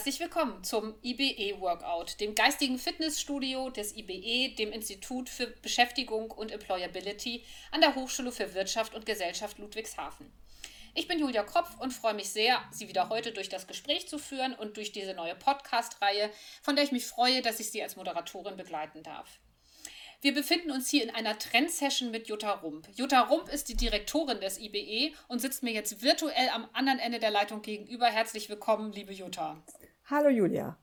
Herzlich willkommen zum IBE Workout, dem geistigen Fitnessstudio des IBE, dem Institut für Beschäftigung und Employability an der Hochschule für Wirtschaft und Gesellschaft Ludwigshafen. Ich bin Julia Kropf und freue mich sehr, Sie wieder heute durch das Gespräch zu führen und durch diese neue Podcast-Reihe, von der ich mich freue, dass ich Sie als Moderatorin begleiten darf. Wir befinden uns hier in einer Trendsession mit Jutta Rump. Jutta Rump ist die Direktorin des IBE und sitzt mir jetzt virtuell am anderen Ende der Leitung gegenüber. Herzlich willkommen, liebe Jutta. Hallo Julia.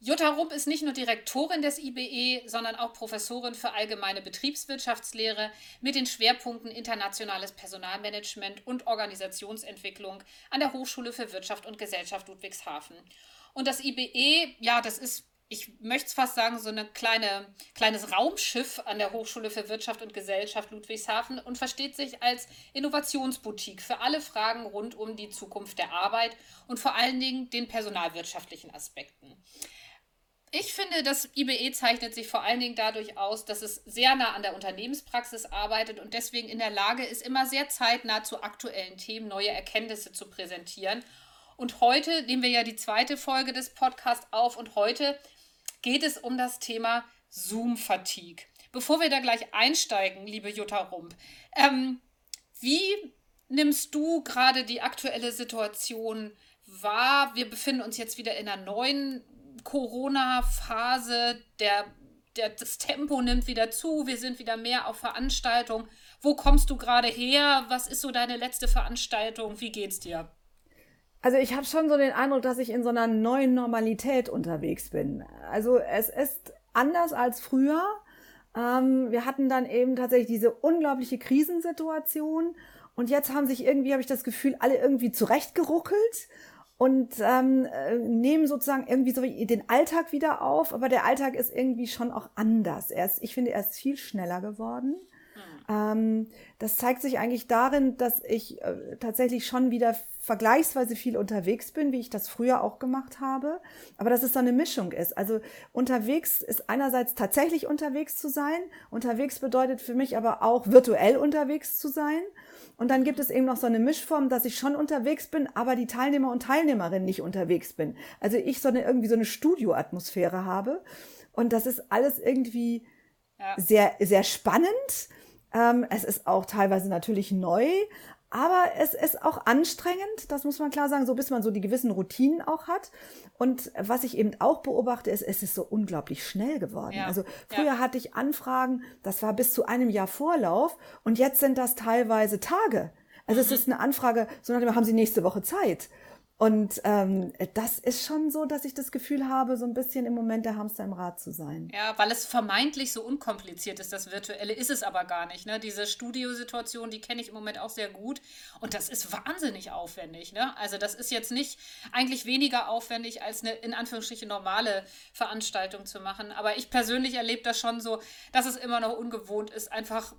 Jutta Rump ist nicht nur Direktorin des IBE, sondern auch Professorin für allgemeine Betriebswirtschaftslehre mit den Schwerpunkten internationales Personalmanagement und Organisationsentwicklung an der Hochschule für Wirtschaft und Gesellschaft Ludwigshafen. Und das IBE, ja, das ist ich möchte es fast sagen, so ein kleine, kleines Raumschiff an der Hochschule für Wirtschaft und Gesellschaft Ludwigshafen und versteht sich als Innovationsboutique für alle Fragen rund um die Zukunft der Arbeit und vor allen Dingen den personalwirtschaftlichen Aspekten. Ich finde, das IBE zeichnet sich vor allen Dingen dadurch aus, dass es sehr nah an der Unternehmenspraxis arbeitet und deswegen in der Lage ist, immer sehr zeitnah zu aktuellen Themen neue Erkenntnisse zu präsentieren. Und heute nehmen wir ja die zweite Folge des Podcasts auf und heute geht es um das Thema Zoom-Fatigue. Bevor wir da gleich einsteigen, liebe Jutta Rump, ähm, wie nimmst du gerade die aktuelle Situation wahr? Wir befinden uns jetzt wieder in einer neuen Corona-Phase. Der, der, das Tempo nimmt wieder zu. Wir sind wieder mehr auf Veranstaltungen. Wo kommst du gerade her? Was ist so deine letzte Veranstaltung? Wie geht's dir? Also ich habe schon so den Eindruck, dass ich in so einer neuen Normalität unterwegs bin. Also es ist anders als früher. Ähm, wir hatten dann eben tatsächlich diese unglaubliche Krisensituation und jetzt haben sich irgendwie, habe ich das Gefühl, alle irgendwie zurechtgeruckelt und ähm, äh, nehmen sozusagen irgendwie so den Alltag wieder auf. Aber der Alltag ist irgendwie schon auch anders. Er ist, ich finde, er ist viel schneller geworden. Ähm, das zeigt sich eigentlich darin, dass ich äh, tatsächlich schon wieder vergleichsweise viel unterwegs bin, wie ich das früher auch gemacht habe, aber dass es so eine Mischung ist. Also unterwegs ist einerseits tatsächlich unterwegs zu sein, unterwegs bedeutet für mich aber auch virtuell unterwegs zu sein. Und dann gibt es eben noch so eine Mischform, dass ich schon unterwegs bin, aber die Teilnehmer und Teilnehmerinnen nicht unterwegs bin. Also ich so eine irgendwie so eine Studioatmosphäre habe. Und das ist alles irgendwie ja. sehr, sehr spannend ähm, es ist auch teilweise natürlich neu, aber es ist auch anstrengend, das muss man klar sagen, so bis man so die gewissen Routinen auch hat. Und was ich eben auch beobachte, ist, es ist so unglaublich schnell geworden. Ja. Also früher ja. hatte ich Anfragen, das war bis zu einem Jahr Vorlauf und jetzt sind das teilweise Tage. Also mhm. es ist eine Anfrage, so nachdem haben Sie nächste Woche Zeit. Und ähm, das ist schon so, dass ich das Gefühl habe, so ein bisschen im Moment der Hamster im Rad zu sein. Ja, weil es vermeintlich so unkompliziert ist, das Virtuelle ist es aber gar nicht. Ne? Diese Studiosituation, die kenne ich im Moment auch sehr gut. Und das ist wahnsinnig aufwendig. Ne? Also das ist jetzt nicht eigentlich weniger aufwendig, als eine in Anführungsstrichen normale Veranstaltung zu machen. Aber ich persönlich erlebe das schon so, dass es immer noch ungewohnt ist, einfach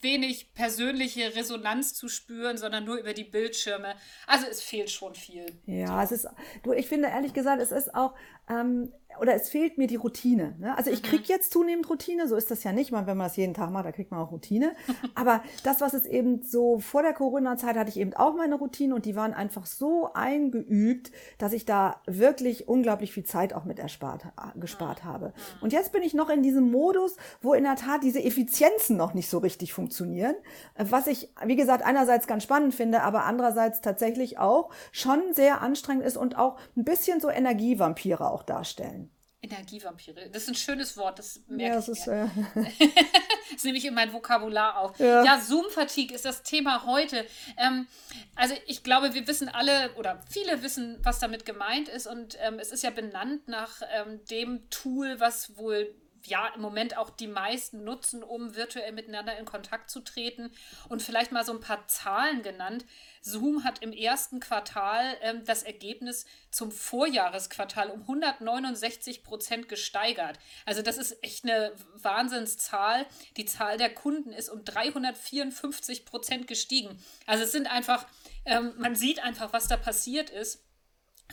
wenig persönliche Resonanz zu spüren, sondern nur über die Bildschirme. Also es fehlt schon viel. Ja, es ist, du, ich finde ehrlich gesagt, es ist auch, ähm, oder es fehlt mir die Routine. Ne? Also ich kriege mhm. jetzt zunehmend Routine, so ist das ja nicht. Man, wenn man das jeden Tag macht, da kriegt man auch Routine. Aber das, was es eben so vor der Corona-Zeit hatte ich eben auch meine Routine und die waren einfach so eingeübt, dass ich da wirklich unglaublich viel Zeit auch mit erspart, äh, gespart habe. Und jetzt bin ich noch in diesem Modus, wo in der Tat diese Effizienzen noch nicht so richtig funktionieren. Was ich, wie gesagt, einerseits ganz spannend finde, aber andererseits tatsächlich auch schon sehr anstrengend ist und auch ein bisschen so Energievampire auch darstellen. Energievampire. Das ist ein schönes Wort, das merke ja, das ich ist, mir. Äh das nehme ich in mein Vokabular auf. Ja, ja Zoom-Fatigue ist das Thema heute. Ähm, also ich glaube, wir wissen alle oder viele wissen, was damit gemeint ist und ähm, es ist ja benannt nach ähm, dem Tool, was wohl ja im Moment auch die meisten nutzen, um virtuell miteinander in Kontakt zu treten. Und vielleicht mal so ein paar Zahlen genannt. Zoom hat im ersten Quartal ähm, das Ergebnis zum Vorjahresquartal um 169 Prozent gesteigert. Also das ist echt eine Wahnsinnszahl. Die Zahl der Kunden ist um 354 Prozent gestiegen. Also es sind einfach, ähm, man sieht einfach, was da passiert ist.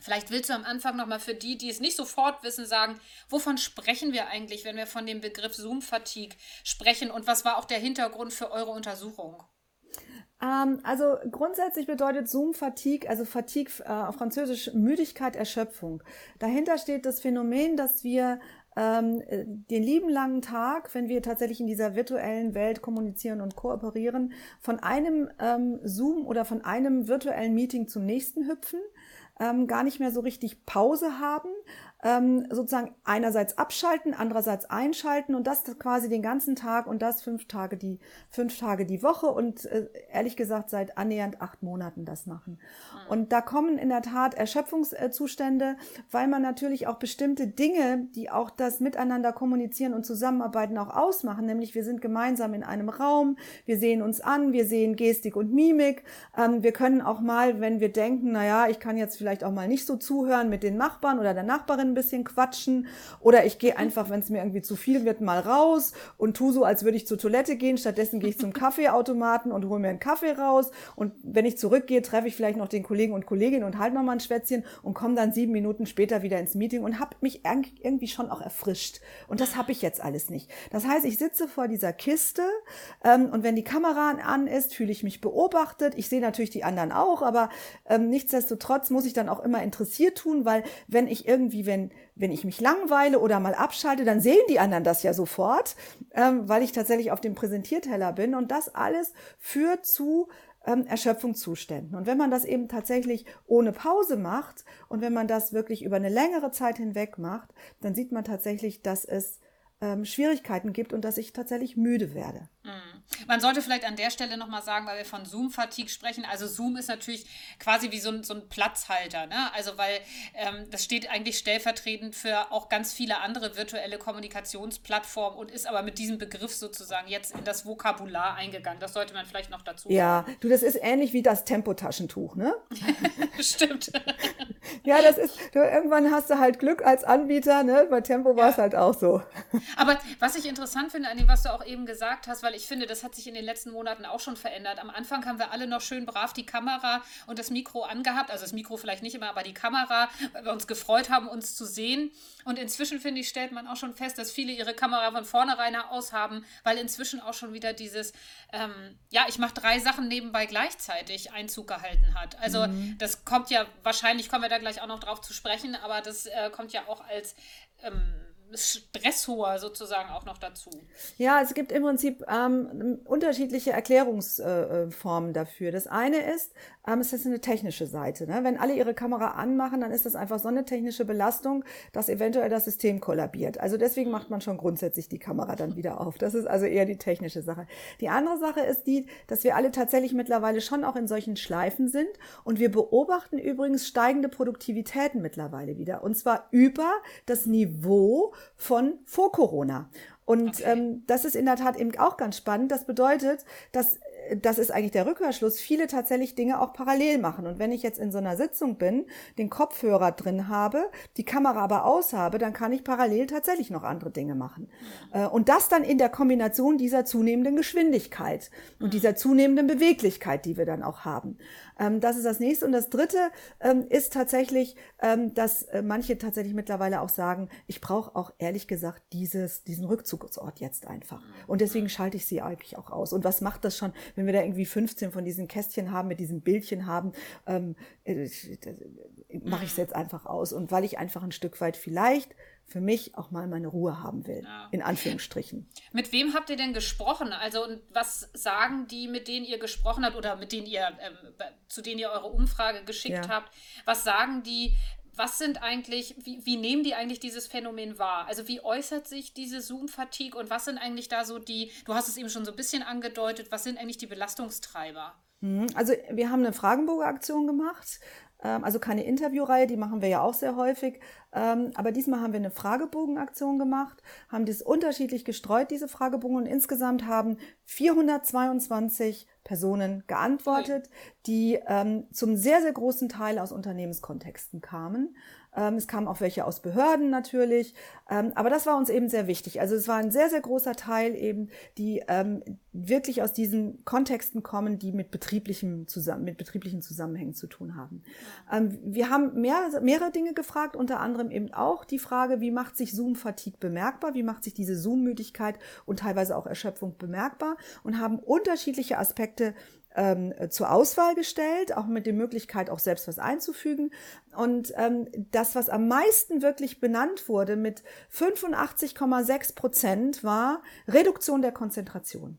Vielleicht willst du am Anfang nochmal für die, die es nicht sofort wissen, sagen, wovon sprechen wir eigentlich, wenn wir von dem Begriff Zoom-Fatigue sprechen und was war auch der Hintergrund für eure Untersuchung? Ähm, also grundsätzlich bedeutet Zoom Fatigue, also Fatigue äh, auf Französisch Müdigkeit, Erschöpfung. Dahinter steht das Phänomen, dass wir ähm, den lieben langen Tag, wenn wir tatsächlich in dieser virtuellen Welt kommunizieren und kooperieren, von einem ähm, Zoom oder von einem virtuellen Meeting zum nächsten hüpfen, ähm, gar nicht mehr so richtig Pause haben, ähm, sozusagen einerseits abschalten, andererseits einschalten und das quasi den ganzen Tag und das fünf Tage die fünf Tage die Woche und äh, ehrlich gesagt seit annähernd acht Monaten das machen. Mhm. Und da kommen in der Tat Erschöpfungszustände, weil man natürlich auch bestimmte Dinge, die auch das Miteinander kommunizieren und zusammenarbeiten auch ausmachen, nämlich wir sind gemeinsam in einem Raum, wir sehen uns an, wir sehen Gestik und Mimik, ähm, wir können auch mal, wenn wir denken, na ja, ich kann jetzt vielleicht auch mal nicht so zuhören mit den Nachbarn oder der Nachbarin ein bisschen quatschen oder ich gehe einfach, wenn es mir irgendwie zu viel wird, mal raus und tu so, als würde ich zur Toilette gehen. Stattdessen gehe ich zum Kaffeeautomaten und hole mir einen Kaffee raus und wenn ich zurückgehe, treffe ich vielleicht noch den Kollegen und Kolleginnen und halte noch mal ein Schwätzchen und komme dann sieben Minuten später wieder ins Meeting und habe mich irgendwie schon auch erfrischt. Und das habe ich jetzt alles nicht. Das heißt, ich sitze vor dieser Kiste ähm, und wenn die Kamera an ist, fühle ich mich beobachtet. Ich sehe natürlich die anderen auch, aber ähm, nichtsdestotrotz muss ich dann auch immer interessiert tun, weil wenn ich irgendwie, wenn wenn ich mich langweile oder mal abschalte, dann sehen die anderen das ja sofort, ähm, weil ich tatsächlich auf dem Präsentierteller bin. Und das alles führt zu ähm, Erschöpfungszuständen. Und wenn man das eben tatsächlich ohne Pause macht und wenn man das wirklich über eine längere Zeit hinweg macht, dann sieht man tatsächlich, dass es ähm, Schwierigkeiten gibt und dass ich tatsächlich müde werde. Mhm. Man sollte vielleicht an der Stelle nochmal sagen, weil wir von Zoom-Fatigue sprechen. Also Zoom ist natürlich quasi wie so ein, so ein Platzhalter. Ne? Also weil ähm, das steht eigentlich stellvertretend für auch ganz viele andere virtuelle Kommunikationsplattformen und ist aber mit diesem Begriff sozusagen jetzt in das Vokabular eingegangen. Das sollte man vielleicht noch dazu sagen. Ja, du, das ist ähnlich wie das Tempotaschentuch, ne? Stimmt. ja, das ist, du, irgendwann hast du halt Glück als Anbieter, ne? Bei Tempo war es ja. halt auch so. Aber was ich interessant finde an dem, was du auch eben gesagt hast, weil ich finde, das hat sich in den letzten Monaten auch schon verändert. Am Anfang haben wir alle noch schön brav die Kamera und das Mikro angehabt. Also das Mikro vielleicht nicht immer, aber die Kamera, weil wir uns gefreut haben, uns zu sehen. Und inzwischen, finde ich, stellt man auch schon fest, dass viele ihre Kamera von vornherein aus haben, weil inzwischen auch schon wieder dieses, ähm, ja, ich mache drei Sachen nebenbei gleichzeitig Einzug gehalten hat. Also mhm. das kommt ja, wahrscheinlich kommen wir da gleich auch noch drauf zu sprechen, aber das äh, kommt ja auch als ähm, Stressor sozusagen auch noch dazu. Ja, es gibt im Prinzip ähm, unterschiedliche Erklärungsformen äh, dafür. Das eine ist, ähm, es ist eine technische Seite. Ne? Wenn alle ihre Kamera anmachen, dann ist das einfach so eine technische Belastung, dass eventuell das System kollabiert. Also deswegen macht man schon grundsätzlich die Kamera dann wieder auf. Das ist also eher die technische Sache. Die andere Sache ist die, dass wir alle tatsächlich mittlerweile schon auch in solchen Schleifen sind und wir beobachten übrigens steigende Produktivitäten mittlerweile wieder. Und zwar über das Niveau von vor Corona. Und okay. ähm, das ist in der Tat eben auch ganz spannend. Das bedeutet, dass das ist eigentlich der Rückkehrschluss, viele tatsächlich Dinge auch parallel machen. Und wenn ich jetzt in so einer Sitzung bin, den Kopfhörer drin habe, die Kamera aber aus habe, dann kann ich parallel tatsächlich noch andere Dinge machen. Mhm. Und das dann in der Kombination dieser zunehmenden Geschwindigkeit und mhm. dieser zunehmenden Beweglichkeit, die wir dann auch haben. Ähm, das ist das nächste. Und das dritte ähm, ist tatsächlich, ähm, dass äh, manche tatsächlich mittlerweile auch sagen, ich brauche auch ehrlich gesagt dieses, diesen Rückzugsort jetzt einfach. Und deswegen schalte ich sie eigentlich auch aus. Und was macht das schon, wenn wir da irgendwie 15 von diesen Kästchen haben, mit diesen Bildchen haben, ähm, äh, mache ich es jetzt einfach aus. Und weil ich einfach ein Stück weit vielleicht für mich auch mal meine Ruhe haben will, ja. in Anführungsstrichen. Mit wem habt ihr denn gesprochen? Also und was sagen die, mit denen ihr gesprochen habt oder mit denen ihr, äh, zu denen ihr eure Umfrage geschickt ja. habt? Was sagen die? Was sind eigentlich, wie, wie nehmen die eigentlich dieses Phänomen wahr? Also wie äußert sich diese Zoom-Fatigue und was sind eigentlich da so die, du hast es eben schon so ein bisschen angedeutet, was sind eigentlich die Belastungstreiber? Mhm. Also wir haben eine Fragenbogenaktion gemacht ähm, also keine Interviewreihe, die machen wir ja auch sehr häufig. Ähm, aber diesmal haben wir eine Fragebogenaktion gemacht, haben das unterschiedlich gestreut, diese Fragebogen. Und insgesamt haben 422 Personen geantwortet, die ähm, zum sehr, sehr großen Teil aus Unternehmenskontexten kamen. Ähm, es kamen auch welche aus Behörden natürlich. Ähm, aber das war uns eben sehr wichtig. Also es war ein sehr, sehr großer Teil eben, die ähm, wirklich aus diesen Kontexten kommen, die mit betrieblichem zusammen, mit betrieblichen Zusammenhängen zu tun haben. Wir haben mehr, mehrere Dinge gefragt, unter anderem eben auch die Frage, wie macht sich Zoom-Fatigue bemerkbar? Wie macht sich diese Zoom-Müdigkeit und teilweise auch Erschöpfung bemerkbar? Und haben unterschiedliche Aspekte ähm, zur Auswahl gestellt, auch mit der Möglichkeit, auch selbst was einzufügen. Und ähm, das, was am meisten wirklich benannt wurde mit 85,6 Prozent, war Reduktion der Konzentration.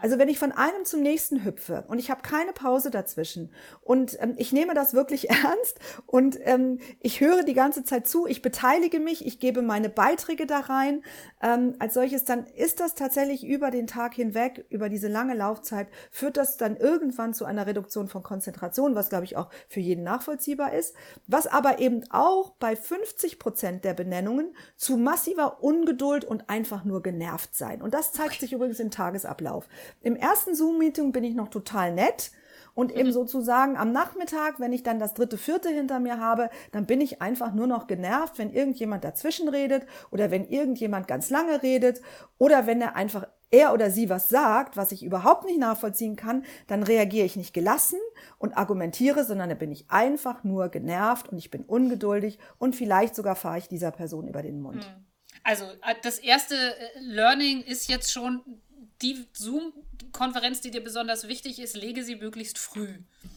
Also wenn ich von einem zum nächsten hüpfe und ich habe keine Pause dazwischen und ähm, ich nehme das wirklich ernst und ähm, ich höre die ganze Zeit zu, ich beteilige mich, ich gebe meine Beiträge da rein ähm, als solches, dann ist das tatsächlich über den Tag hinweg, über diese lange Laufzeit, führt das dann irgendwann zu einer Reduktion von Konzentration, was glaube ich auch für jeden nachvollziehbar ist, was aber eben auch bei 50 Prozent der Benennungen zu massiver Ungeduld und einfach nur genervt sein. Und das zeigt sich übrigens im Tagesablauf. Im ersten Zoom-Meeting bin ich noch total nett. Und eben mhm. sozusagen am Nachmittag, wenn ich dann das dritte, vierte hinter mir habe, dann bin ich einfach nur noch genervt, wenn irgendjemand dazwischen redet oder wenn irgendjemand ganz lange redet oder wenn er einfach er oder sie was sagt, was ich überhaupt nicht nachvollziehen kann, dann reagiere ich nicht gelassen und argumentiere, sondern dann bin ich einfach nur genervt und ich bin ungeduldig und vielleicht sogar fahre ich dieser Person über den Mund. Mhm. Also äh, das erste äh, Learning ist jetzt schon, die Zoom-Konferenz, die dir besonders wichtig ist, lege sie möglichst früh.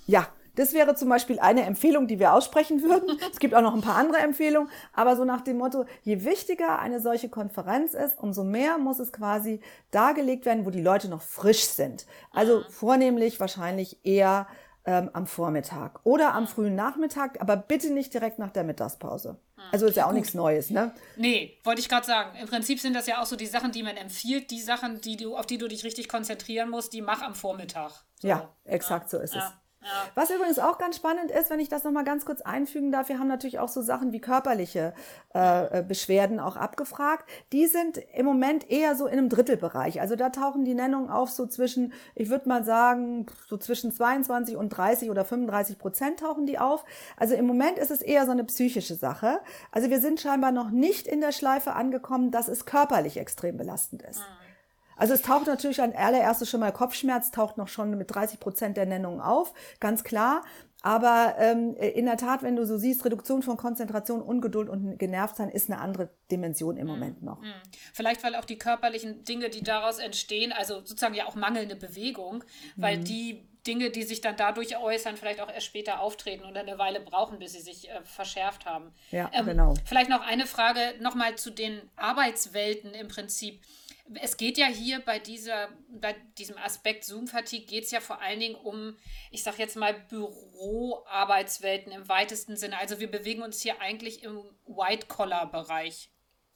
Ja, das wäre zum Beispiel eine Empfehlung, die wir aussprechen würden. es gibt auch noch ein paar andere Empfehlungen, aber so nach dem Motto, je wichtiger eine solche Konferenz ist, umso mehr muss es quasi dargelegt werden, wo die Leute noch frisch sind. Also vornehmlich wahrscheinlich eher ähm, am Vormittag oder am frühen Nachmittag, aber bitte nicht direkt nach der Mittagspause. Hm. Also ist ja auch Gut. nichts Neues, ne? Nee, wollte ich gerade sagen. Im Prinzip sind das ja auch so die Sachen, die man empfiehlt, die Sachen, die du, auf die du dich richtig konzentrieren musst, die mach am Vormittag. So. Ja, exakt ja. so ist ja. es. Was übrigens auch ganz spannend ist, wenn ich das nochmal ganz kurz einfügen darf, wir haben natürlich auch so Sachen wie körperliche äh, äh, Beschwerden auch abgefragt. Die sind im Moment eher so in einem Drittelbereich. Also da tauchen die Nennungen auf so zwischen, ich würde mal sagen, so zwischen 22 und 30 oder 35 Prozent tauchen die auf. Also im Moment ist es eher so eine psychische Sache. Also wir sind scheinbar noch nicht in der Schleife angekommen, dass es körperlich extrem belastend ist. Mhm. Also es taucht natürlich an allererstes schon mal Kopfschmerz, taucht noch schon mit 30 Prozent der Nennungen auf, ganz klar. Aber ähm, in der Tat, wenn du so siehst, Reduktion von Konzentration, Ungeduld und Genervtsein ist eine andere Dimension im mhm. Moment noch. Mhm. Vielleicht, weil auch die körperlichen Dinge, die daraus entstehen, also sozusagen ja auch mangelnde Bewegung, weil mhm. die Dinge, die sich dann dadurch äußern, vielleicht auch erst später auftreten und eine Weile brauchen, bis sie sich äh, verschärft haben. Ja, ähm, genau. Vielleicht noch eine Frage nochmal zu den Arbeitswelten im Prinzip es geht ja hier bei, dieser, bei diesem Aspekt Zoom-Fatigue geht es ja vor allen Dingen um, ich sage jetzt mal, Büroarbeitswelten im weitesten Sinne. Also wir bewegen uns hier eigentlich im White-Collar-Bereich.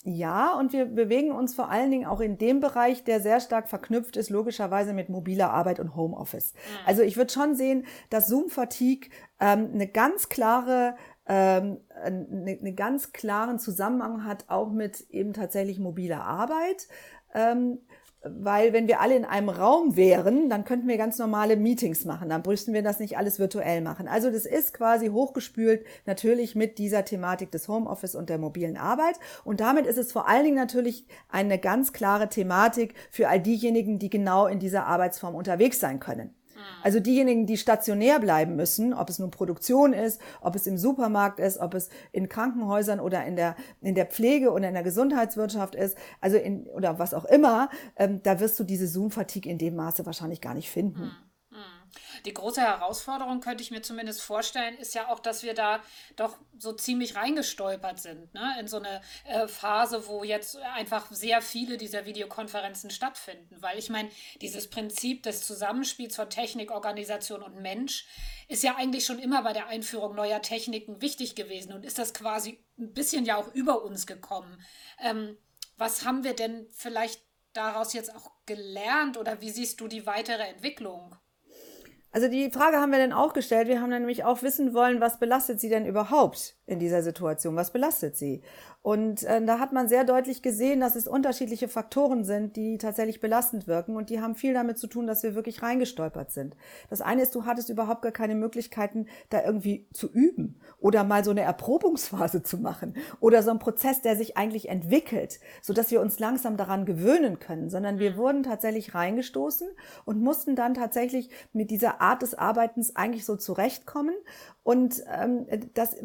Ja, und wir bewegen uns vor allen Dingen auch in dem Bereich, der sehr stark verknüpft ist, logischerweise mit mobiler Arbeit und Homeoffice. Mhm. Also ich würde schon sehen, dass Zoom-Fatigue ähm, eine ganz klare ähm, einen eine ganz klaren Zusammenhang hat auch mit eben tatsächlich mobiler Arbeit. Ähm, weil wenn wir alle in einem Raum wären, dann könnten wir ganz normale Meetings machen. Dann müssten wir das nicht alles virtuell machen. Also das ist quasi hochgespült natürlich mit dieser Thematik des Homeoffice und der mobilen Arbeit. Und damit ist es vor allen Dingen natürlich eine ganz klare Thematik für all diejenigen, die genau in dieser Arbeitsform unterwegs sein können. Also diejenigen, die stationär bleiben müssen, ob es nun Produktion ist, ob es im Supermarkt ist, ob es in Krankenhäusern oder in der, in der Pflege oder in der Gesundheitswirtschaft ist, also in, oder was auch immer, ähm, da wirst du diese Zoom-Fatigue in dem Maße wahrscheinlich gar nicht finden. Hm. Die große Herausforderung, könnte ich mir zumindest vorstellen, ist ja auch, dass wir da doch so ziemlich reingestolpert sind, ne? in so eine äh, Phase, wo jetzt einfach sehr viele dieser Videokonferenzen stattfinden. Weil ich meine, dieses Prinzip des Zusammenspiels von Technik, Organisation und Mensch ist ja eigentlich schon immer bei der Einführung neuer Techniken wichtig gewesen und ist das quasi ein bisschen ja auch über uns gekommen. Ähm, was haben wir denn vielleicht daraus jetzt auch gelernt oder wie siehst du die weitere Entwicklung? Also die Frage haben wir dann auch gestellt. Wir haben dann nämlich auch wissen wollen, was belastet sie denn überhaupt in dieser Situation? Was belastet sie? Und äh, da hat man sehr deutlich gesehen, dass es unterschiedliche Faktoren sind, die tatsächlich belastend wirken. Und die haben viel damit zu tun, dass wir wirklich reingestolpert sind. Das eine ist, du hattest überhaupt gar keine Möglichkeiten, da irgendwie zu üben oder mal so eine Erprobungsphase zu machen oder so ein Prozess, der sich eigentlich entwickelt, so dass wir uns langsam daran gewöhnen können, sondern wir mhm. wurden tatsächlich reingestoßen und mussten dann tatsächlich mit dieser Art des Arbeitens eigentlich so zurechtkommen. Und ähm, das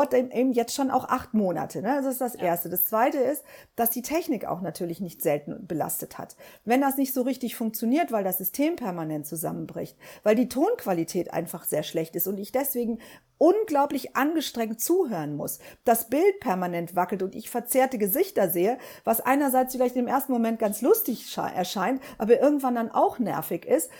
dauert eben jetzt schon auch acht Monate. Ne? Also ist das Erste. Das Zweite ist, dass die Technik auch natürlich nicht selten belastet hat. Wenn das nicht so richtig funktioniert, weil das System permanent zusammenbricht, weil die Tonqualität einfach sehr schlecht ist und ich deswegen unglaublich angestrengt zuhören muss, das Bild permanent wackelt und ich verzerrte Gesichter sehe, was einerseits vielleicht im ersten Moment ganz lustig erscheint, aber irgendwann dann auch nervig ist,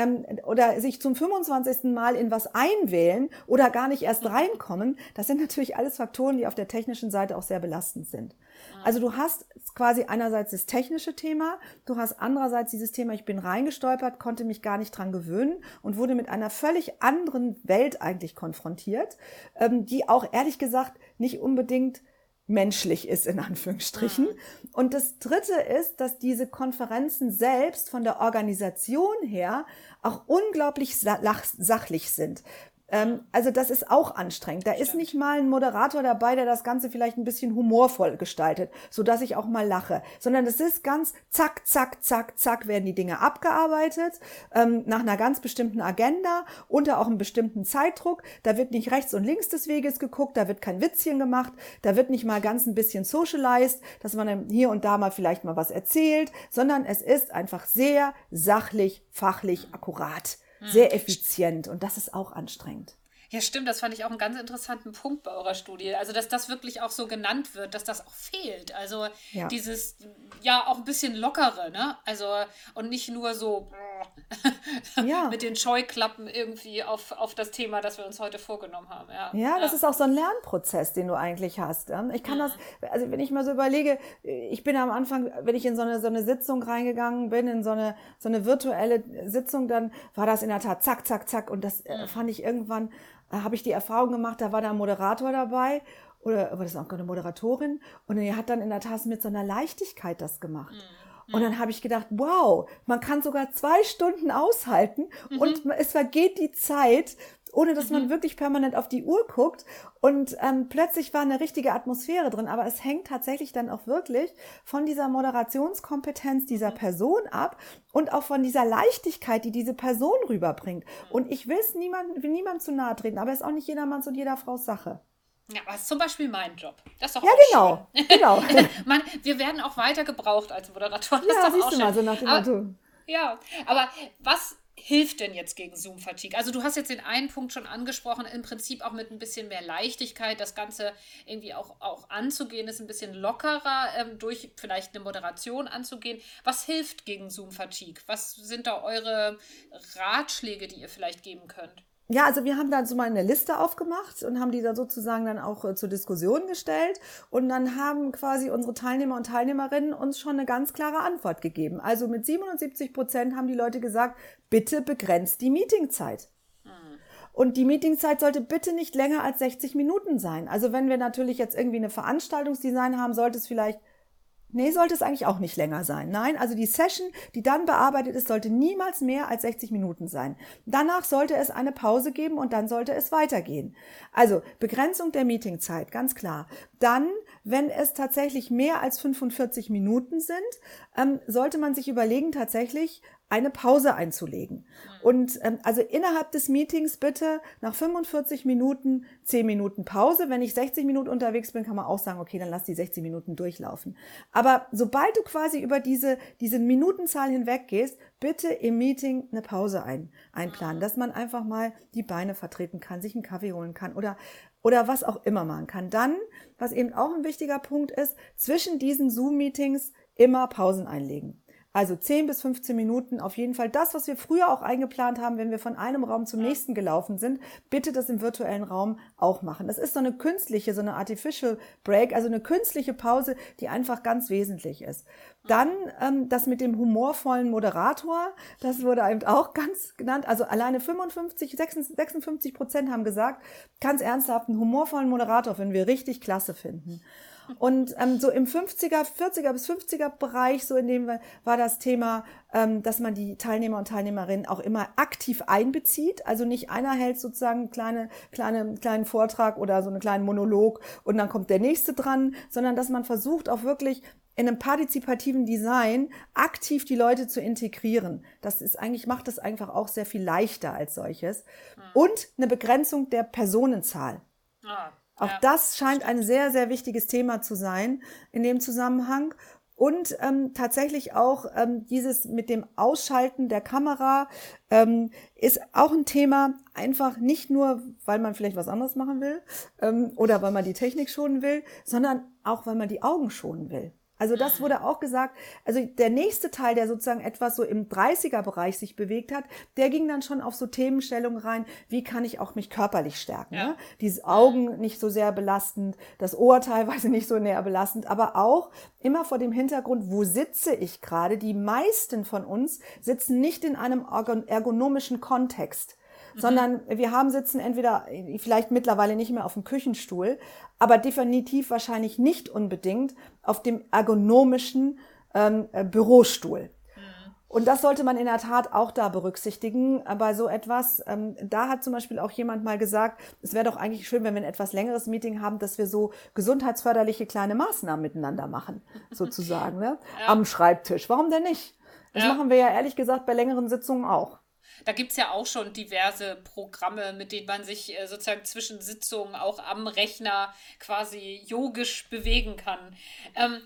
ähm, oder sich zum 25. Mal in was einwählen oder gar nicht erst reinkommen, das sind natürlich alles Faktoren, die auf der technischen Seite auch sehr belastend sind. Also du hast quasi einerseits das technische Thema, du hast andererseits dieses Thema, ich bin reingestolpert, konnte mich gar nicht dran gewöhnen und wurde mit einer völlig anderen Welt eigentlich konfrontiert, ähm, die auch ehrlich gesagt nicht unbedingt menschlich ist, in Anführungsstrichen. Mhm. Und das Dritte ist, dass diese Konferenzen selbst von der Organisation her auch unglaublich sachlich sind. Ähm, also das ist auch anstrengend. Da ist nicht mal ein Moderator dabei, der das Ganze vielleicht ein bisschen humorvoll gestaltet, so dass ich auch mal lache, sondern es ist ganz zack, zack, zack, zack werden die Dinge abgearbeitet ähm, nach einer ganz bestimmten Agenda unter auch einem bestimmten Zeitdruck. Da wird nicht rechts und links des Weges geguckt, da wird kein Witzchen gemacht, da wird nicht mal ganz ein bisschen socialized, dass man dann hier und da mal vielleicht mal was erzählt, sondern es ist einfach sehr sachlich, fachlich, akkurat. Hm. sehr effizient und das ist auch anstrengend. Ja, stimmt, das fand ich auch einen ganz interessanten Punkt bei eurer Studie. Also, dass das wirklich auch so genannt wird, dass das auch fehlt. Also, ja. dieses, ja, auch ein bisschen lockere, ne? Also, und nicht nur so ja. mit den Scheuklappen irgendwie auf, auf das Thema, das wir uns heute vorgenommen haben. Ja, ja das ja. ist auch so ein Lernprozess, den du eigentlich hast. Ich kann mhm. das, also wenn ich mal so überlege, ich bin am Anfang, wenn ich in so eine, so eine Sitzung reingegangen bin, in so eine, so eine virtuelle Sitzung, dann war das in der Tat zack, zack, zack. Und das äh, mhm. fand ich irgendwann habe ich die Erfahrung gemacht, da war da ein Moderator dabei oder war das auch eine Moderatorin und er hat dann in der Tat mit so einer Leichtigkeit das gemacht. Mhm. Und dann habe ich gedacht, wow, man kann sogar zwei Stunden aushalten mhm. und es vergeht die Zeit ohne dass man mhm. wirklich permanent auf die Uhr guckt. Und ähm, plötzlich war eine richtige Atmosphäre drin. Aber es hängt tatsächlich dann auch wirklich von dieser Moderationskompetenz dieser mhm. Person ab und auch von dieser Leichtigkeit, die diese Person rüberbringt. Mhm. Und ich will es niemandem, will niemandem zu nahe treten, aber es ist auch nicht jedermanns und jeder Frau Sache. Ja, aber ist zum Beispiel mein Job. Das ist doch ja, genau. genau. Man, wir werden auch weiter gebraucht als Moderatoren. Das ja, ist doch siehst du mal, so nach dem Motto. Ja, aber was hilft denn jetzt gegen Zoom-Fatigue? Also du hast jetzt den einen Punkt schon angesprochen, im Prinzip auch mit ein bisschen mehr Leichtigkeit das Ganze irgendwie auch, auch anzugehen, ist ein bisschen lockerer, ähm, durch vielleicht eine Moderation anzugehen. Was hilft gegen Zoom-Fatigue? Was sind da eure Ratschläge, die ihr vielleicht geben könnt? Ja, also wir haben dann so mal eine Liste aufgemacht und haben die dann sozusagen dann auch äh, zur Diskussion gestellt. Und dann haben quasi unsere Teilnehmer und Teilnehmerinnen uns schon eine ganz klare Antwort gegeben. Also mit 77 Prozent haben die Leute gesagt, bitte begrenzt die Meetingzeit. Und die Meetingzeit sollte bitte nicht länger als 60 Minuten sein. Also wenn wir natürlich jetzt irgendwie eine Veranstaltungsdesign haben, sollte es vielleicht Nee, sollte es eigentlich auch nicht länger sein. Nein, also die Session, die dann bearbeitet ist, sollte niemals mehr als 60 Minuten sein. Danach sollte es eine Pause geben und dann sollte es weitergehen. Also Begrenzung der Meetingzeit, ganz klar. Dann, wenn es tatsächlich mehr als 45 Minuten sind, ähm, sollte man sich überlegen, tatsächlich eine Pause einzulegen. Mhm. Und ähm, also innerhalb des Meetings bitte nach 45 Minuten 10 Minuten Pause. Wenn ich 60 Minuten unterwegs bin, kann man auch sagen, okay, dann lass die 60 Minuten durchlaufen. Aber sobald du quasi über diese, diese Minutenzahl hinweg gehst, bitte im Meeting eine Pause ein, einplanen, mhm. dass man einfach mal die Beine vertreten kann, sich einen Kaffee holen kann oder oder was auch immer man kann. Dann, was eben auch ein wichtiger Punkt ist, zwischen diesen Zoom-Meetings immer Pausen einlegen. Also 10 bis 15 Minuten auf jeden Fall. Das, was wir früher auch eingeplant haben, wenn wir von einem Raum zum nächsten gelaufen sind, bitte das im virtuellen Raum auch machen. Das ist so eine künstliche, so eine artificial break, also eine künstliche Pause, die einfach ganz wesentlich ist. Dann ähm, das mit dem humorvollen Moderator, das wurde eben auch ganz genannt. Also alleine 55, 56 Prozent haben gesagt, ganz ernsthaft, einen humorvollen Moderator wenn wir richtig klasse finden. Und ähm, so im 50er, 40er bis 50er Bereich, so in dem war das Thema, ähm, dass man die Teilnehmer und Teilnehmerinnen auch immer aktiv einbezieht. Also nicht einer hält sozusagen kleine, kleine, kleinen Vortrag oder so einen kleinen Monolog und dann kommt der nächste dran, sondern dass man versucht auch wirklich in einem partizipativen Design aktiv die Leute zu integrieren. Das ist eigentlich, macht das einfach auch sehr viel leichter als solches. Und eine Begrenzung der Personenzahl. Ah. Auch ja, das scheint ein sehr, sehr wichtiges Thema zu sein in dem Zusammenhang. Und ähm, tatsächlich auch ähm, dieses mit dem Ausschalten der Kamera ähm, ist auch ein Thema, einfach nicht nur, weil man vielleicht was anderes machen will ähm, oder weil man die Technik schonen will, sondern auch, weil man die Augen schonen will. Also das wurde auch gesagt. Also der nächste Teil, der sozusagen etwas so im 30er-Bereich sich bewegt hat, der ging dann schon auf so Themenstellungen rein, wie kann ich auch mich körperlich stärken. Ja. Ne? Diese Augen nicht so sehr belastend, das Ohr teilweise nicht so näher belastend, aber auch immer vor dem Hintergrund, wo sitze ich gerade? Die meisten von uns sitzen nicht in einem ergonomischen Kontext. Mhm. sondern wir haben sitzen entweder vielleicht mittlerweile nicht mehr auf dem Küchenstuhl, aber definitiv wahrscheinlich nicht unbedingt auf dem ergonomischen ähm, äh, Bürostuhl. Mhm. Und das sollte man in der Tat auch da berücksichtigen bei so etwas. Ähm, da hat zum Beispiel auch jemand mal gesagt, es wäre doch eigentlich schön, wenn wir ein etwas längeres Meeting haben, dass wir so gesundheitsförderliche kleine Maßnahmen miteinander machen, sozusagen, ne? Ja. am Schreibtisch. Warum denn nicht? Das ja. machen wir ja ehrlich gesagt bei längeren Sitzungen auch. Da gibt es ja auch schon diverse Programme, mit denen man sich äh, sozusagen zwischen Sitzungen auch am Rechner quasi yogisch bewegen kann. Ähm,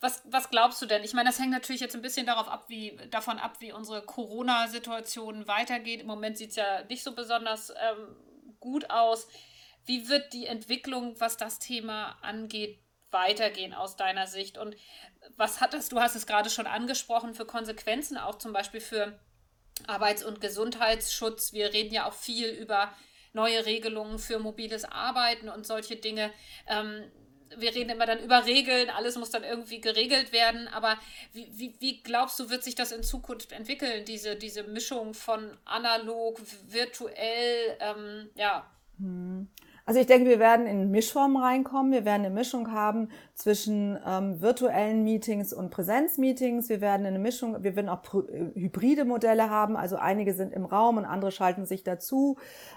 was, was glaubst du denn? Ich meine, das hängt natürlich jetzt ein bisschen darauf ab, wie, davon ab, wie unsere Corona-Situation weitergeht. Im Moment sieht es ja nicht so besonders ähm, gut aus. Wie wird die Entwicklung, was das Thema angeht, weitergehen aus deiner Sicht? Und was hat es, du hast es gerade schon angesprochen, für Konsequenzen auch zum Beispiel für Arbeits- und Gesundheitsschutz. Wir reden ja auch viel über neue Regelungen für mobiles Arbeiten und solche Dinge. Ähm, wir reden immer dann über Regeln, alles muss dann irgendwie geregelt werden. Aber wie, wie, wie, glaubst du, wird sich das in Zukunft entwickeln, diese, diese Mischung von analog, virtuell, ähm, ja? Hm. Also ich denke, wir werden in Mischformen reinkommen. Wir werden eine Mischung haben zwischen ähm, virtuellen Meetings und Präsenzmeetings. Wir werden eine Mischung, wir werden auch äh, hybride Modelle haben. Also einige sind im Raum und andere schalten sich dazu.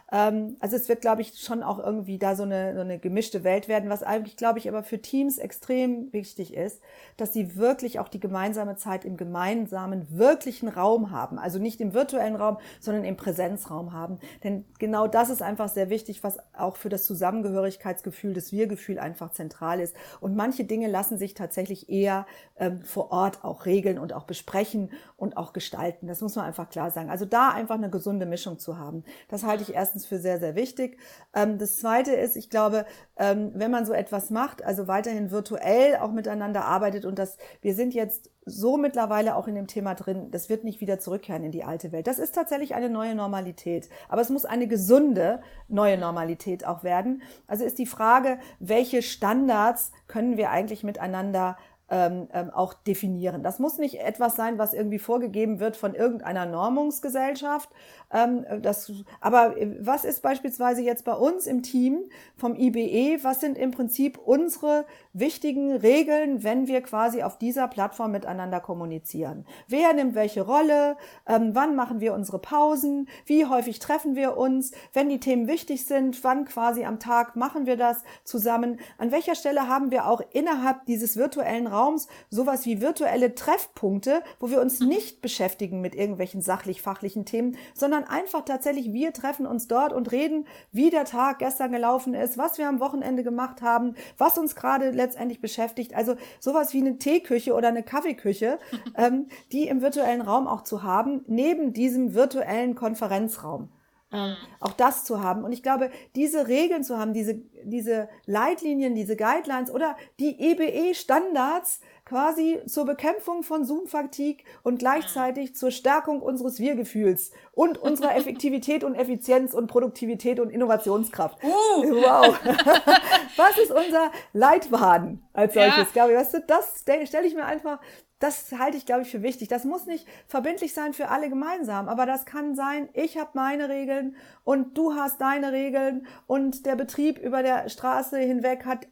Ähm, also es wird, glaube ich, schon auch irgendwie da so eine, so eine gemischte Welt werden, was eigentlich, glaube ich, aber für Teams extrem wichtig ist, dass sie wirklich auch die gemeinsame Zeit im gemeinsamen, wirklichen Raum haben. Also nicht im virtuellen Raum, sondern im Präsenzraum haben. Denn genau das ist einfach sehr wichtig, was auch für das Zusammengehörigkeitsgefühl, das Wir-Gefühl einfach zentral ist. Und manche Dinge lassen sich tatsächlich eher ähm, vor Ort auch regeln und auch besprechen und auch gestalten. Das muss man einfach klar sagen. Also da einfach eine gesunde Mischung zu haben. Das halte ich erstens für sehr, sehr wichtig. Ähm, das zweite ist, ich glaube, ähm, wenn man so etwas macht, also weiterhin virtuell auch miteinander arbeitet und das, wir sind jetzt so mittlerweile auch in dem Thema drin, das wird nicht wieder zurückkehren in die alte Welt. Das ist tatsächlich eine neue Normalität. Aber es muss eine gesunde neue Normalität auch werden. Also ist die Frage, welche Standards können wir eigentlich miteinander ähm, ähm, auch definieren. Das muss nicht etwas sein, was irgendwie vorgegeben wird von irgendeiner Normungsgesellschaft. Ähm, das, aber äh, was ist beispielsweise jetzt bei uns im Team vom IBE? Was sind im Prinzip unsere wichtigen Regeln, wenn wir quasi auf dieser Plattform miteinander kommunizieren? Wer nimmt welche Rolle? Ähm, wann machen wir unsere Pausen? Wie häufig treffen wir uns? Wenn die Themen wichtig sind, wann quasi am Tag machen wir das zusammen? An welcher Stelle haben wir auch innerhalb dieses virtuellen Raums Raums sowas wie virtuelle Treffpunkte, wo wir uns nicht beschäftigen mit irgendwelchen sachlich-fachlichen Themen, sondern einfach tatsächlich, wir treffen uns dort und reden, wie der Tag gestern gelaufen ist, was wir am Wochenende gemacht haben, was uns gerade letztendlich beschäftigt. Also sowas wie eine Teeküche oder eine Kaffeeküche, ähm, die im virtuellen Raum auch zu haben, neben diesem virtuellen Konferenzraum. Ähm, auch das zu haben. Und ich glaube, diese Regeln zu haben, diese, diese Leitlinien, diese Guidelines oder die EBE-Standards quasi zur Bekämpfung von Zoom-Fatigue und gleichzeitig zur Stärkung unseres Wir-Gefühls und unserer Effektivität und Effizienz und Produktivität und Innovationskraft. Uh. Wow. Was ist unser Leitfaden als solches? Ja. Gabi, weißt du, das stelle ich mir einfach das halte ich, glaube ich, für wichtig. Das muss nicht verbindlich sein für alle gemeinsam, aber das kann sein, ich habe meine Regeln und du hast deine Regeln und der Betrieb über der Straße hinweg hat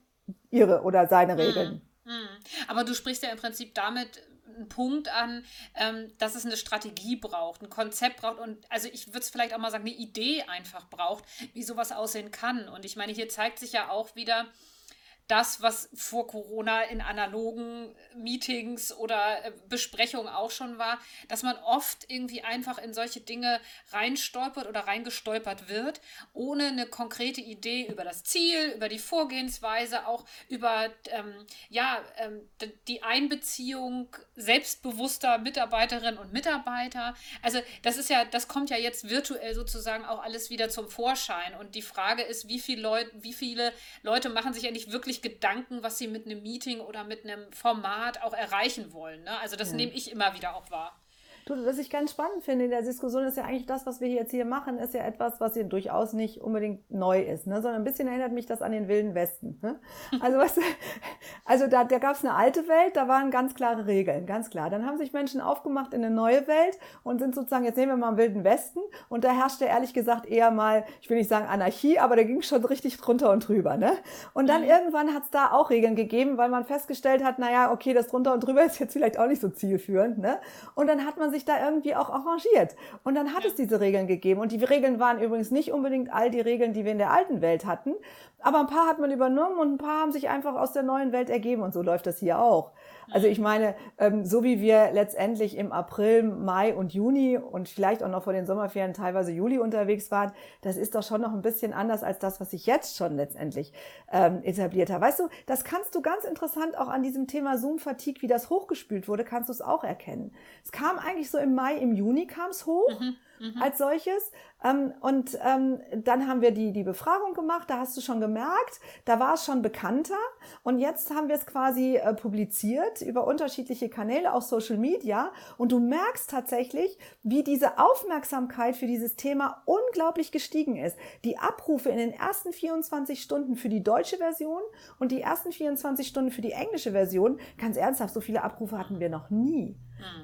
ihre oder seine Regeln. Mhm. Mhm. Aber du sprichst ja im Prinzip damit einen Punkt an, ähm, dass es eine Strategie braucht, ein Konzept braucht und also ich würde es vielleicht auch mal sagen, eine Idee einfach braucht, wie sowas aussehen kann. Und ich meine, hier zeigt sich ja auch wieder, das, was vor Corona in analogen Meetings oder äh, Besprechungen auch schon war, dass man oft irgendwie einfach in solche Dinge reinstolpert oder reingestolpert wird, ohne eine konkrete Idee über das Ziel, über die Vorgehensweise, auch über ähm, ja, ähm, die Einbeziehung selbstbewusster Mitarbeiterinnen und Mitarbeiter. Also das ist ja, das kommt ja jetzt virtuell sozusagen auch alles wieder zum Vorschein. Und die Frage ist, wie viele Leute, wie viele Leute machen sich eigentlich wirklich Gedanken, was sie mit einem Meeting oder mit einem Format auch erreichen wollen. Ne? Also das ja. nehme ich immer wieder auch wahr. Was ich ganz spannend finde in der Diskussion ist ja eigentlich das, was wir jetzt hier machen, ist ja etwas, was hier durchaus nicht unbedingt neu ist, ne? sondern ein bisschen erinnert mich das an den Wilden Westen. Ne? Also, weißt du, also da, da gab es eine alte Welt, da waren ganz klare Regeln, ganz klar. Dann haben sich Menschen aufgemacht in eine neue Welt und sind sozusagen, jetzt nehmen wir mal einen Wilden Westen und da herrschte ehrlich gesagt eher mal, ich will nicht sagen Anarchie, aber da ging schon richtig drunter und drüber. Ne? Und dann mhm. irgendwann hat es da auch Regeln gegeben, weil man festgestellt hat, naja, okay, das drunter und drüber ist jetzt vielleicht auch nicht so zielführend. Ne? Und dann hat man sich da irgendwie auch arrangiert. Und dann hat es diese Regeln gegeben. Und die Regeln waren übrigens nicht unbedingt all die Regeln, die wir in der alten Welt hatten. Aber ein paar hat man übernommen und ein paar haben sich einfach aus der neuen Welt ergeben. Und so läuft das hier auch. Also ich meine, ähm, so wie wir letztendlich im April, Mai und Juni und vielleicht auch noch vor den Sommerferien teilweise Juli unterwegs waren, das ist doch schon noch ein bisschen anders als das, was sich jetzt schon letztendlich ähm, etabliert hat. Weißt du, das kannst du ganz interessant auch an diesem Thema Zoom-Fatigue, wie das hochgespült wurde, kannst du es auch erkennen. Es kam eigentlich so im Mai, im Juni kam es hoch. Mhm mhm. als solches. Ähm, und ähm, dann haben wir die, die Befragung gemacht, da hast du schon gemerkt, da war es schon bekannter. Und jetzt haben wir es quasi äh, publiziert über unterschiedliche Kanäle, auch Social Media. Und du merkst tatsächlich, wie diese Aufmerksamkeit für dieses Thema unglaublich gestiegen ist. Die Abrufe in den ersten 24 Stunden für die deutsche Version und die ersten 24 Stunden für die englische Version, ganz ernsthaft, so viele Abrufe hatten wir noch nie.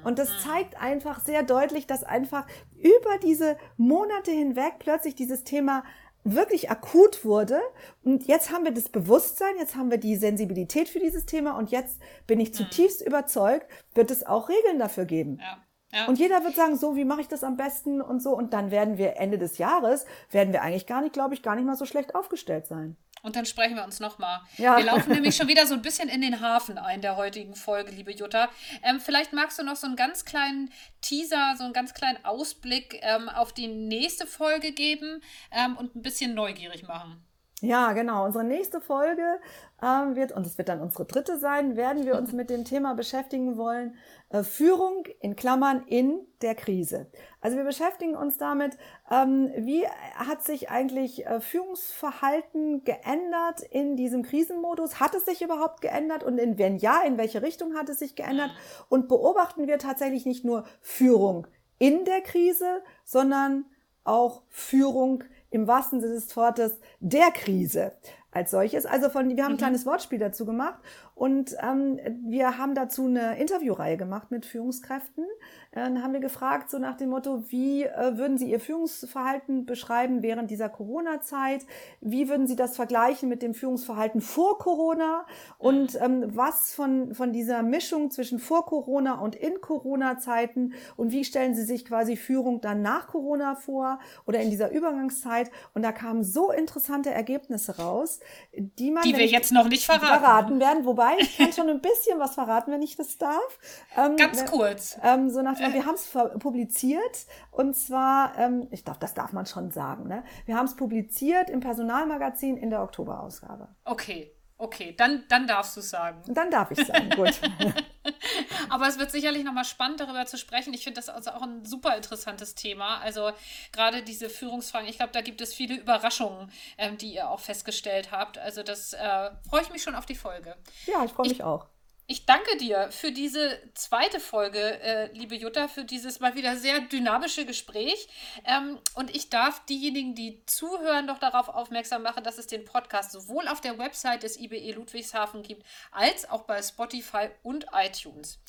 Und das zeigt einfach sehr deutlich, dass einfach über diese Monate hinweg plötzlich dieses Thema wirklich akut wurde. Und jetzt haben wir das Bewusstsein, jetzt haben wir die Sensibilität für dieses Thema und jetzt bin ich zutiefst mhm. überzeugt, wird es auch Regeln dafür geben. Ja. Ja. Und jeder wird sagen, so, wie mache ich das am besten und so. Und dann werden wir Ende des Jahres, werden wir eigentlich gar nicht, glaube ich, gar nicht mal so schlecht aufgestellt sein. Und dann sprechen wir uns nochmal. Ja. Wir laufen nämlich schon wieder so ein bisschen in den Hafen ein der heutigen Folge, liebe Jutta. Ähm, vielleicht magst du noch so einen ganz kleinen Teaser, so einen ganz kleinen Ausblick ähm, auf die nächste Folge geben ähm, und ein bisschen neugierig machen. Ja, genau. Unsere nächste Folge ähm, wird, und es wird dann unsere dritte sein, werden wir uns mit dem Thema beschäftigen wollen, äh, Führung in Klammern in der Krise. Also wir beschäftigen uns damit, ähm, wie hat sich eigentlich äh, Führungsverhalten geändert in diesem Krisenmodus? Hat es sich überhaupt geändert? Und in, wenn ja, in welche Richtung hat es sich geändert? Und beobachten wir tatsächlich nicht nur Führung in der Krise, sondern auch Führung im wahrsten Sinne des Wortes der Krise als solches. Also von, wir haben ein mhm. kleines Wortspiel dazu gemacht und ähm, wir haben dazu eine Interviewreihe gemacht mit Führungskräften. Äh, dann haben wir gefragt, so nach dem Motto, wie äh, würden Sie Ihr Führungsverhalten beschreiben während dieser Corona-Zeit? Wie würden Sie das vergleichen mit dem Führungsverhalten vor Corona? Und ähm, was von, von dieser Mischung zwischen vor Corona und in Corona-Zeiten? Und wie stellen Sie sich quasi Führung dann nach Corona vor oder in dieser Übergangszeit? Und da kamen so interessante Ergebnisse raus, die man die wir jetzt noch nicht verraten. verraten werden, wobei Wobei, ich kann schon ein bisschen was verraten, wenn ich das darf. Ähm, Ganz kurz. Ähm, so nach, äh. Wir haben es publiziert und zwar, ähm, ich darf, das darf man schon sagen, ne? Wir haben es publiziert im Personalmagazin in der Oktoberausgabe. Okay. Okay, dann, dann darfst du es sagen. Dann darf ich sagen, gut. Aber es wird sicherlich nochmal spannend, darüber zu sprechen. Ich finde das also auch ein super interessantes Thema. Also gerade diese Führungsfragen, ich glaube, da gibt es viele Überraschungen, ähm, die ihr auch festgestellt habt. Also das äh, freue ich mich schon auf die Folge. Ja, ich freue mich auch. Ich danke dir für diese zweite Folge, äh, liebe Jutta, für dieses mal wieder sehr dynamische Gespräch. Ähm, und ich darf diejenigen, die zuhören, doch darauf aufmerksam machen, dass es den Podcast sowohl auf der Website des IBE Ludwigshafen gibt, als auch bei Spotify und iTunes.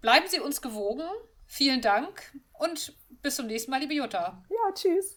Bleiben Sie uns gewogen. Vielen Dank und bis zum nächsten Mal, liebe Jutta. Ja, tschüss.